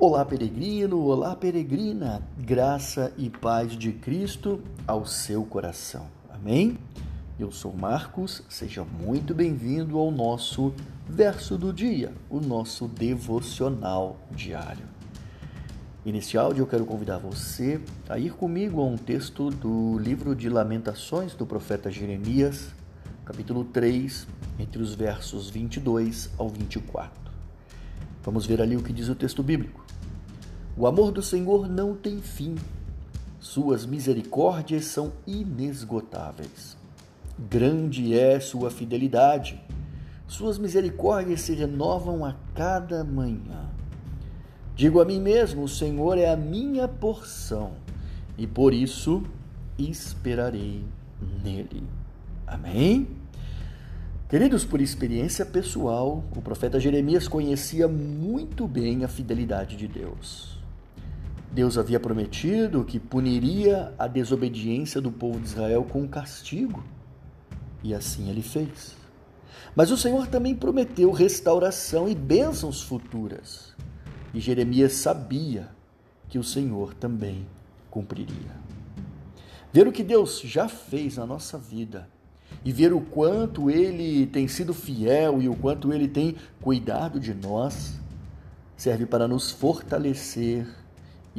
Olá, peregrino, olá, peregrina, graça e paz de Cristo ao seu coração. Amém? Eu sou Marcos, seja muito bem-vindo ao nosso verso do dia, o nosso devocional diário. E neste áudio eu quero convidar você a ir comigo a um texto do livro de Lamentações do profeta Jeremias, capítulo 3, entre os versos 22 ao 24. Vamos ver ali o que diz o texto bíblico. O amor do Senhor não tem fim, suas misericórdias são inesgotáveis. Grande é sua fidelidade, suas misericórdias se renovam a cada manhã. Digo a mim mesmo: o Senhor é a minha porção, e por isso esperarei nele. Amém? Queridos, por experiência pessoal, o profeta Jeremias conhecia muito bem a fidelidade de Deus. Deus havia prometido que puniria a desobediência do povo de Israel com castigo, e assim ele fez. Mas o Senhor também prometeu restauração e bênçãos futuras, e Jeremias sabia que o Senhor também cumpriria. Ver o que Deus já fez na nossa vida e ver o quanto ele tem sido fiel e o quanto ele tem cuidado de nós, serve para nos fortalecer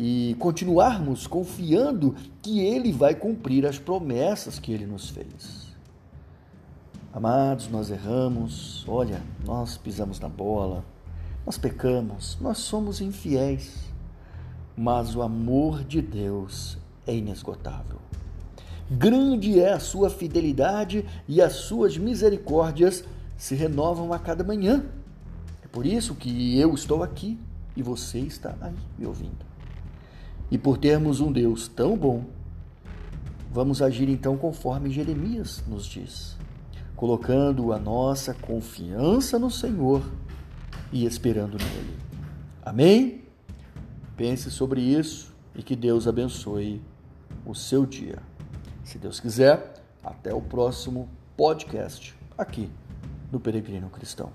e continuarmos confiando que Ele vai cumprir as promessas que Ele nos fez. Amados, nós erramos, olha, nós pisamos na bola, nós pecamos, nós somos infiéis, mas o amor de Deus é inesgotável. Grande é a sua fidelidade e as suas misericórdias se renovam a cada manhã. É por isso que eu estou aqui e você está aí me ouvindo. E por termos um Deus tão bom, vamos agir então conforme Jeremias nos diz, colocando a nossa confiança no Senhor e esperando nele. Amém? Pense sobre isso e que Deus abençoe o seu dia. Se Deus quiser, até o próximo podcast aqui no Peregrino Cristão.